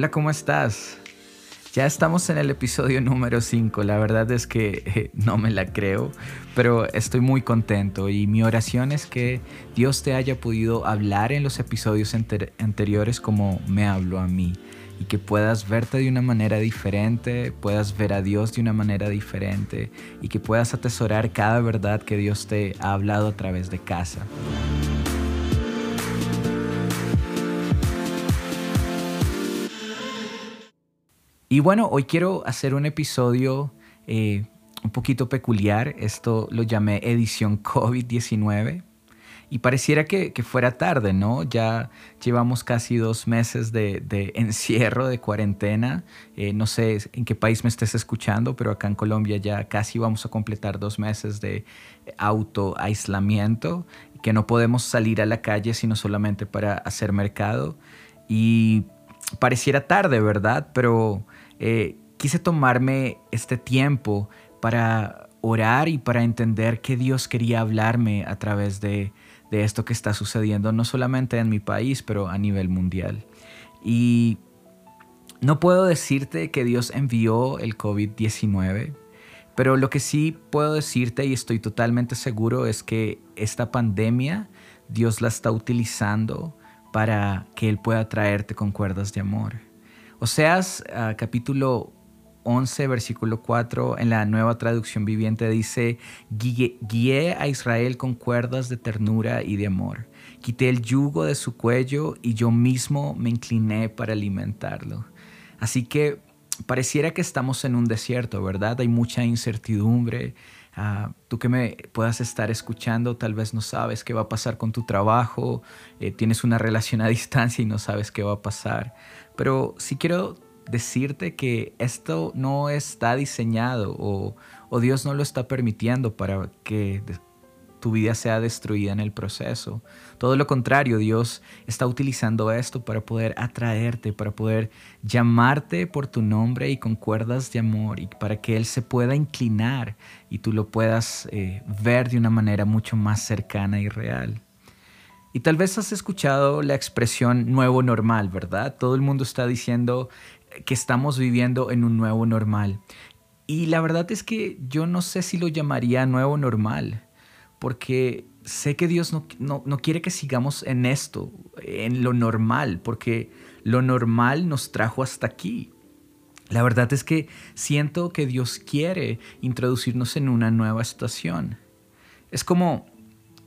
Hola, ¿cómo estás? Ya estamos en el episodio número 5. La verdad es que eh, no me la creo, pero estoy muy contento y mi oración es que Dios te haya podido hablar en los episodios anteriores como me habló a mí y que puedas verte de una manera diferente, puedas ver a Dios de una manera diferente y que puedas atesorar cada verdad que Dios te ha hablado a través de casa. Y bueno, hoy quiero hacer un episodio eh, un poquito peculiar. Esto lo llamé edición COVID-19. Y pareciera que, fuera tarde, ¿no? Ya llevamos casi dos meses de, encierro, de cuarentena. Eh, no sé en qué país me estés escuchando, pero acá en Colombia ya casi vamos a completar dos meses de auto-aislamiento, que no podemos salir a la calle sino solamente para hacer mercado. Y pareciera tarde, ¿verdad? Pero eh, quise tomarme este tiempo para orar y para entender que Dios quería hablarme a través de, esto que está sucediendo, no solamente en mi país, pero a nivel mundial. Y no puedo decirte que Dios envió el COVID-19, pero lo que sí puedo decirte y estoy totalmente seguro es que esta pandemia Dios la está utilizando para que Él pueda traerte con cuerdas de amor. Oseas uh, capítulo 11, versículo 4, en la nueva traducción viviente dice, guié a Israel con cuerdas de ternura y de amor. Quité el yugo de su cuello y yo mismo me incliné para alimentarlo. Así que pareciera que estamos en un desierto, ¿verdad? Hay mucha incertidumbre, Ah, tú que me puedas estar escuchando, tal vez no sabes qué va a pasar con tu trabajo, eh, tienes una relación a distancia y no sabes qué va a pasar. Pero sí quiero decirte que esto no está diseñado o, Dios no lo está permitiendo para que tu vida sea destruida en el proceso. Todo lo contrario, Dios está utilizando esto para poder atraerte, para poder llamarte por tu nombre y con cuerdas de amor y para que Él se pueda inclinar y tú lo puedas eh, ver de una manera mucho más cercana y real. Y tal vez has escuchado la expresión nuevo normal, ¿verdad? Todo el mundo está diciendo que estamos viviendo en un nuevo normal. Y la verdad es que yo no sé si lo llamaría nuevo normal porque sé que Dios no, quiere que sigamos en esto, en lo normal, porque lo normal nos trajo hasta aquí. La verdad es que siento que Dios quiere introducirnos en una nueva estación. Es como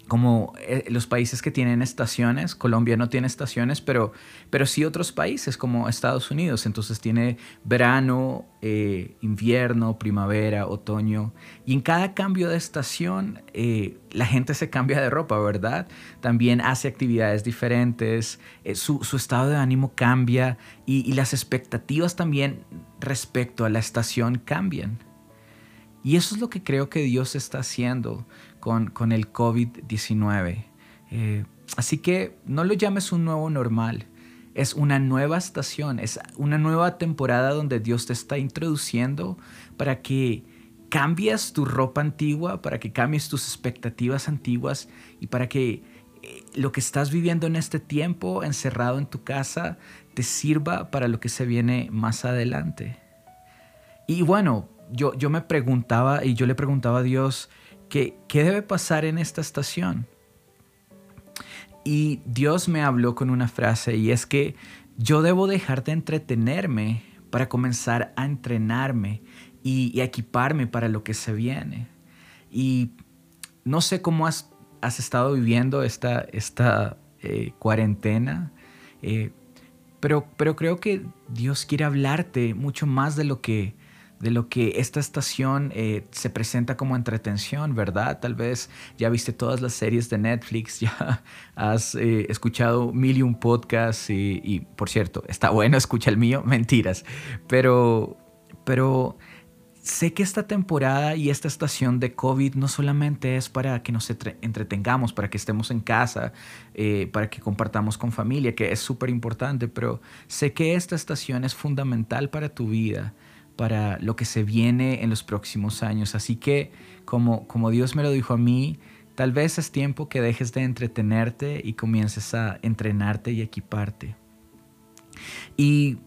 como eh, los países que tienen estaciones, Colombia no tiene estaciones, pero, pero sí otros países como Estados Unidos, entonces tiene verano, eh, invierno, primavera, otoño, y en cada cambio de estación eh, la gente se cambia de ropa, ¿verdad? También hace actividades diferentes, su, estado de ánimo cambia y las expectativas también respecto a la estación cambian. Y eso es lo que creo que Dios está haciendo con, el COVID-19. Eh, así que no lo llames un nuevo normal. Es una nueva estación, es una nueva temporada donde Dios te está introduciendo para que cambies tu ropa antigua, para que cambies tus expectativas antiguas y para que eh, lo que estás viviendo en este tiempo encerrado en tu casa te sirva para lo que se viene más adelante. Y bueno, yo, yo me preguntaba y yo le preguntaba a Dios, ¿Qué, debe pasar en esta estación? Y Dios me habló con una frase y es que yo debo dejar de entretenerme para comenzar a entrenarme y, equiparme para lo que se viene. Y no sé cómo has, estado viviendo esta, esta eh, cuarentena, eh, pero, pero creo que Dios quiere hablarte mucho más de lo que de lo que esta estación eh, se presenta como entretención, ¿verdad? Tal vez ya viste todas las series de Netflix, ya has eh, escuchado mil y un podcasts y, por cierto, está bueno, escucha el mío, mentiras, pero, pero sé que esta temporada y esta estación de COVID no solamente es para que nos entretengamos, para que estemos en casa, eh, para que compartamos con familia, que es súper importante, pero sé que esta estación es fundamental para tu vida para lo que se viene en los próximos años. Así que, como, como Dios me lo dijo a mí, tal vez es tiempo que dejes de entretenerte y comiences a entrenarte y equiparte. Y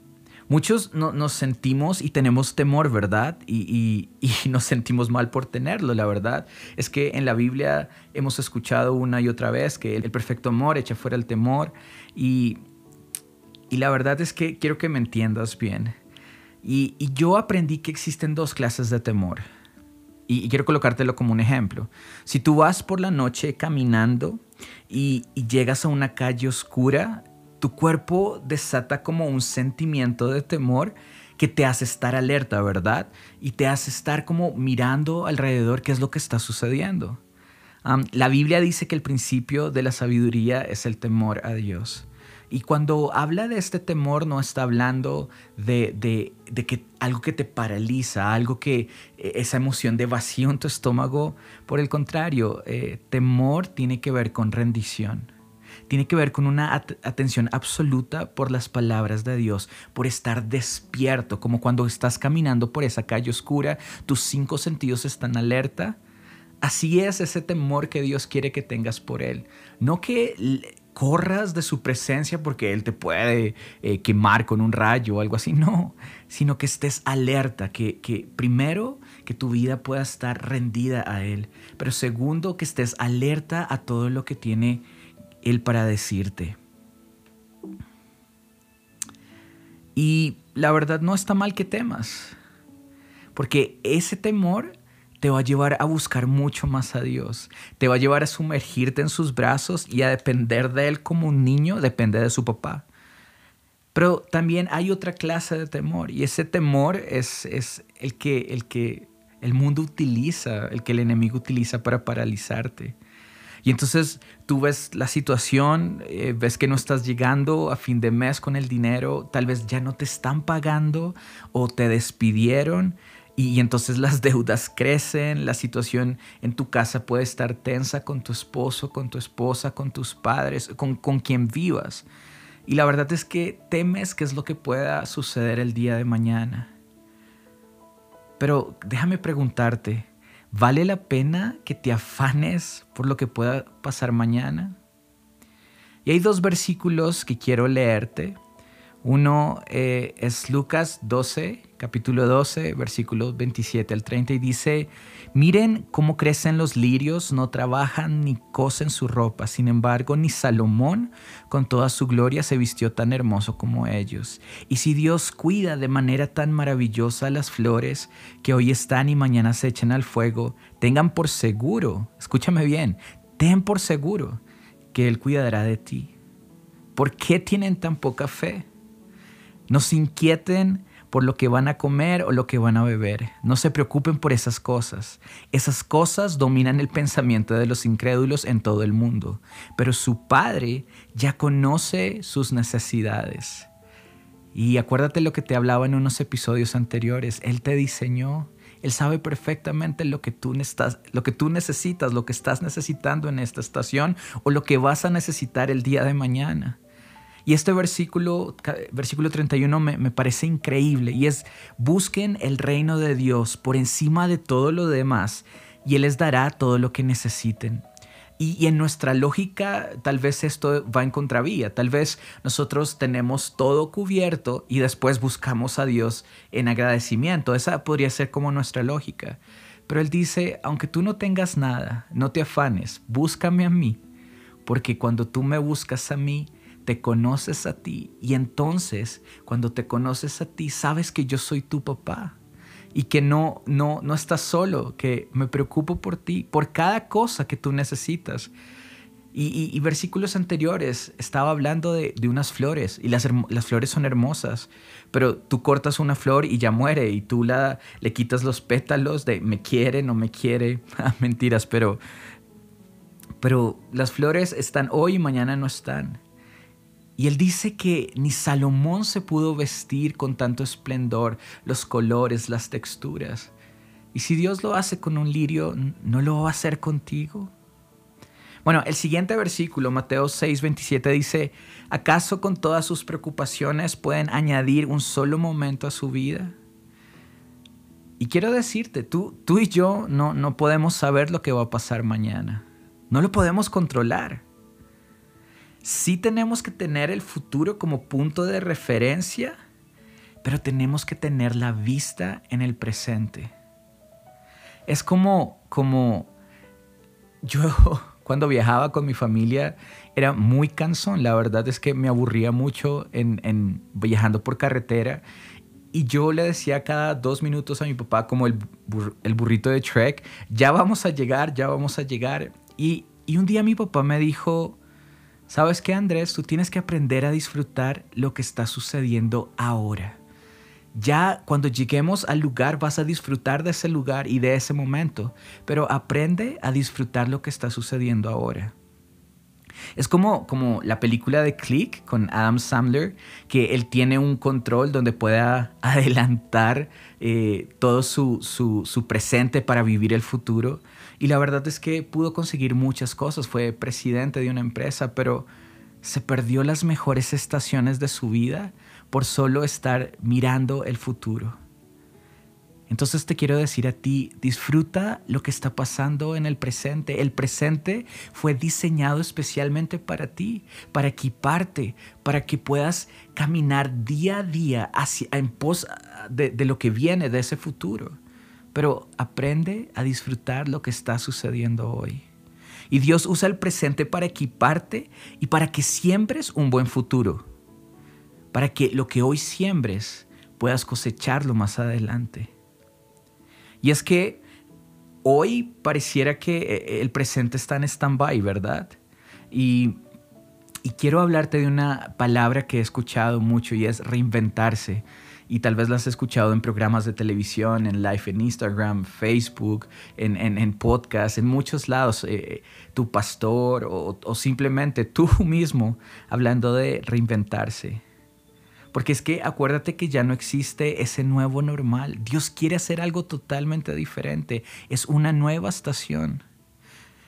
Muchos nos sentimos y tenemos temor, ¿verdad? Y, nos sentimos mal por tenerlo, la verdad. Es que en la Biblia hemos escuchado una y otra vez que el perfecto amor echa fuera el temor. Y, la verdad es que quiero que me entiendas bien. Y, yo aprendí que existen dos clases de temor. Y, quiero colocártelo como un ejemplo. Si tú vas por la noche caminando y llegas a una calle oscura, tu cuerpo desata como un sentimiento de temor que te hace estar alerta, ¿verdad? Y te hace estar como mirando alrededor qué es lo que está sucediendo. la Biblia dice que el principio de la sabiduría es el temor a Dios. Y cuando habla de este temor no está hablando de, de, que algo que te paraliza, algo que e, esa emoción de vacío en tu estómago. Por el contrario, eh, temor tiene que ver con rendición tiene que ver con una atención absoluta por las palabras de Dios, por estar despierto, como cuando estás caminando por esa calle oscura, tus cinco sentidos están alerta. Así es ese temor que Dios quiere que tengas por Él. No que corras de su presencia porque Él te puede eh, quemar con un rayo o algo así, no, sino que estés alerta, que, que primero que tu vida pueda estar rendida a Él, pero segundo que estés alerta a todo lo que tiene él para decirte. Y la verdad no está mal que temas, porque ese temor te va a llevar a buscar mucho más a Dios, te va a llevar a sumergirte en sus brazos y a depender de Él como un niño depende de su papá. Pero también hay otra clase de temor y ese temor es, es el, que, el que el mundo utiliza, el que el enemigo utiliza para paralizarte. Y entonces tú ves la situación, eh, ves que no estás llegando a fin de mes con el dinero, tal vez ya no te están pagando o te despidieron y, entonces las deudas crecen, la situación en tu casa puede estar tensa con tu esposo, con tu esposa, con tus padres, con, con quien vivas. Y la verdad es que temes qué es lo que pueda suceder el día de mañana. Pero déjame preguntarte, ¿Vale la pena que te afanes por lo que pueda pasar mañana? Y hay dos versículos que quiero leerte. Uno eh, es Lucas 12, capítulo 12, versículos 27 al 30, y dice, miren cómo crecen los lirios, no trabajan ni cosen su ropa, sin embargo, ni Salomón con toda su gloria se vistió tan hermoso como ellos. Y si Dios cuida de manera tan maravillosa las flores que hoy están y mañana se echen al fuego, tengan por seguro, escúchame bien, ten por seguro que Él cuidará de ti. ¿Por qué tienen tan poca fe? No se inquieten por lo que van a comer o lo que van a beber. No se preocupen por esas cosas. Esas cosas dominan el pensamiento de los incrédulos en todo el mundo. Pero su Padre ya conoce sus necesidades. Y acuérdate lo que te hablaba en unos episodios anteriores. Él te diseñó. Él sabe perfectamente lo que, tú lo que tú necesitas, lo que estás necesitando en esta estación o lo que vas a necesitar el día de mañana. Y este versículo, versículo 31 me, me parece increíble y es, busquen el reino de Dios por encima de todo lo demás y Él les dará todo lo que necesiten. Y, en nuestra lógica tal vez esto va en contravía, tal vez nosotros tenemos todo cubierto y después buscamos a Dios en agradecimiento, esa podría ser como nuestra lógica. Pero Él dice, aunque tú no tengas nada, no te afanes, búscame a mí, porque cuando tú me buscas a mí, te conoces a ti y entonces cuando te conoces a ti sabes que yo soy tu papá y que no no no estás solo, que me preocupo por ti, por cada cosa que tú necesitas. Y, versículos anteriores estaba hablando de, unas flores y las, las, flores son hermosas, pero tú cortas una flor y ya muere y tú la, le quitas los pétalos de me quiere, no me quiere, ah, mentiras, pero, pero las flores están hoy y mañana no están. Y él dice que ni Salomón se pudo vestir con tanto esplendor, los colores, las texturas. Y si Dios lo hace con un lirio, ¿no lo va a hacer contigo? Bueno, el siguiente versículo, Mateo 6, 27, dice, ¿acaso con todas sus preocupaciones pueden añadir un solo momento a su vida? Y quiero decirte, tú, tú y yo no, no podemos saber lo que va a pasar mañana. No lo podemos controlar sí tenemos que tener el futuro como punto de referencia, pero tenemos que tener la vista en el presente. Es como, como yo cuando viajaba con mi familia era muy cansón. La verdad es que me aburría mucho en, viajando por carretera. Y yo le decía cada dos minutos a mi papá, como el, el burrito de Trek, ya vamos a llegar, ya vamos a llegar. Y, y un día mi papá me dijo, ¿sabes qué Andrés? Tú tienes que aprender a disfrutar lo que está sucediendo ahora. Ya cuando lleguemos al lugar vas a disfrutar de ese lugar y de ese momento, pero aprende a disfrutar lo que está sucediendo ahora. Es como, como la película de Click con Adam Sandler, que él tiene un control donde pueda adelantar eh, todo su, su presente para vivir el futuro. Y la verdad es que pudo conseguir muchas cosas. Fue presidente de una empresa, pero se perdió las mejores estaciones de su vida por solo estar mirando el futuro. Entonces te quiero decir a ti, disfruta lo que está pasando en el presente. El presente fue diseñado especialmente para ti, para equiparte, para que puedas caminar día a día hacia, en pos de, de lo que viene, de ese futuro. Pero aprende a disfrutar lo que está sucediendo hoy. Y Dios usa el presente para equiparte y para que siembres un buen futuro. Para que lo que hoy siembres puedas cosecharlo más adelante. Y es que hoy pareciera que eh, el presente está en stand-by, ¿verdad? Y, quiero hablarte de una palabra que he escuchado mucho y es reinventarse y tal vez la has escuchado en programas de televisión, en live en Instagram, Facebook, en, en, en podcast, en muchos lados, eh, tu pastor o, simplemente tú mismo hablando de reinventarse. Porque es que acuérdate que ya no existe ese nuevo normal. Dios quiere hacer algo totalmente diferente. Es una nueva estación.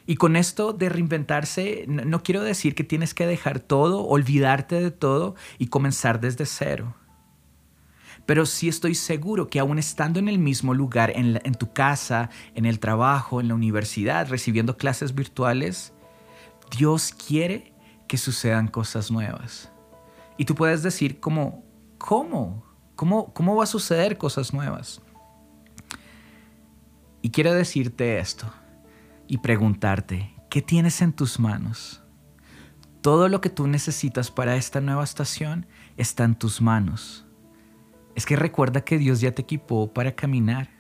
Y con esto de reinventarse, no quiero decir que tienes que dejar todo, olvidarte de todo y comenzar desde cero. Pero sí estoy seguro que aún estando en el mismo lugar, en, en, tu casa, en el trabajo, en la universidad, recibiendo clases virtuales, Dios quiere que sucedan cosas nuevas. Y tú puedes decir ¿cómo? ¿Cómo, cómo va a suceder cosas nuevas? Y quiero decirte esto y preguntarte, ¿qué tienes en tus manos? Todo lo que tú necesitas para esta nueva estación está en tus manos. Es que recuerda que Dios ya te equipó para caminar.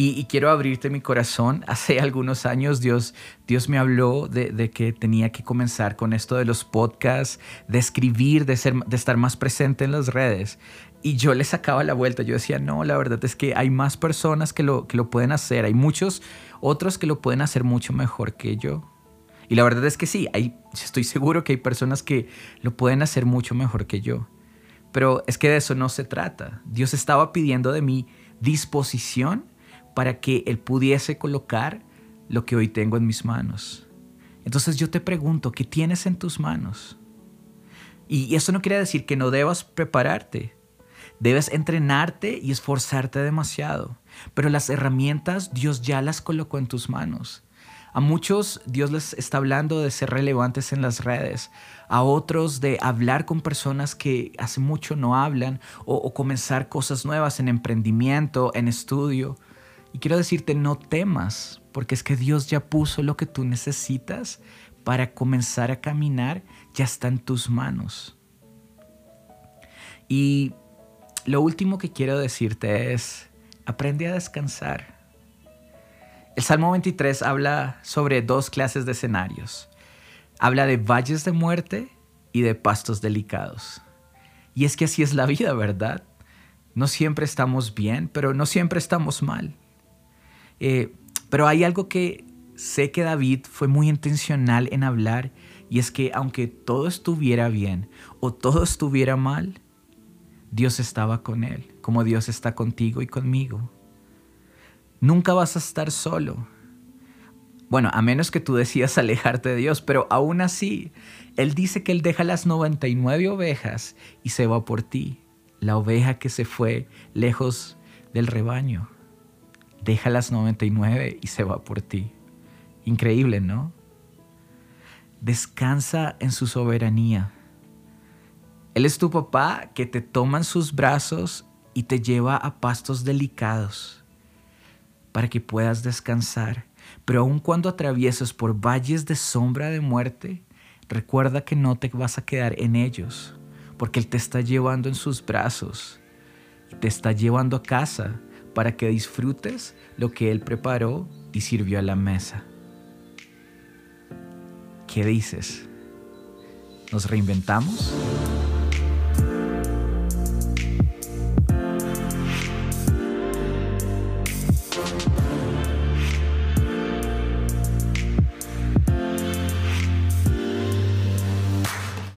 Y, quiero abrirte mi corazón. Hace algunos años Dios, Dios me habló de, que tenía que comenzar con esto de los podcasts, de escribir, de, ser, de estar más presente en las redes. Y yo le sacaba la vuelta. Yo decía, no, la verdad es que hay más personas que lo, que lo pueden hacer. Hay muchos otros que lo pueden hacer mucho mejor que yo. Y la verdad es que sí, hay, estoy seguro que hay personas que lo pueden hacer mucho mejor que yo. Pero es que de eso no se trata. Dios estaba pidiendo de mí disposición para que Él pudiese colocar lo que hoy tengo en mis manos. Entonces yo te pregunto, ¿qué tienes en tus manos? Y eso no quiere decir que no debas prepararte. Debes entrenarte y esforzarte demasiado. Pero las herramientas Dios ya las colocó en tus manos. A muchos Dios les está hablando de ser relevantes en las redes, a otros de hablar con personas que hace mucho no hablan o, o comenzar cosas nuevas en emprendimiento, en estudio. Y quiero decirte, no temas, porque es que Dios ya puso lo que tú necesitas para comenzar a caminar, ya está en tus manos. Y lo último que quiero decirte es, aprende a descansar. El Salmo 23 habla sobre dos clases de escenarios. Habla de valles de muerte y de pastos delicados. Y es que así es la vida, ¿verdad? No siempre estamos bien, pero no siempre estamos mal. Eh, pero hay algo que sé que David fue muy intencional en hablar y es que aunque todo estuviera bien o todo estuviera mal, Dios estaba con él, como Dios está contigo y conmigo. Nunca vas a estar solo. Bueno, a menos que tú decidas alejarte de Dios, pero aún así, Él dice que Él deja las 99 ovejas y se va por ti, la oveja que se fue lejos del rebaño deja las 99 y se va por ti. Increíble, ¿no? Descansa en su soberanía. Él es tu papá que te toma en sus brazos y te lleva a pastos delicados para que puedas descansar. Pero aun cuando atravieses por valles de sombra de muerte, recuerda que no te vas a quedar en ellos, porque Él te está llevando en sus brazos te está llevando a casa para que disfrutes lo que Él preparó y sirvió a la mesa. ¿Qué dices? ¿Nos reinventamos?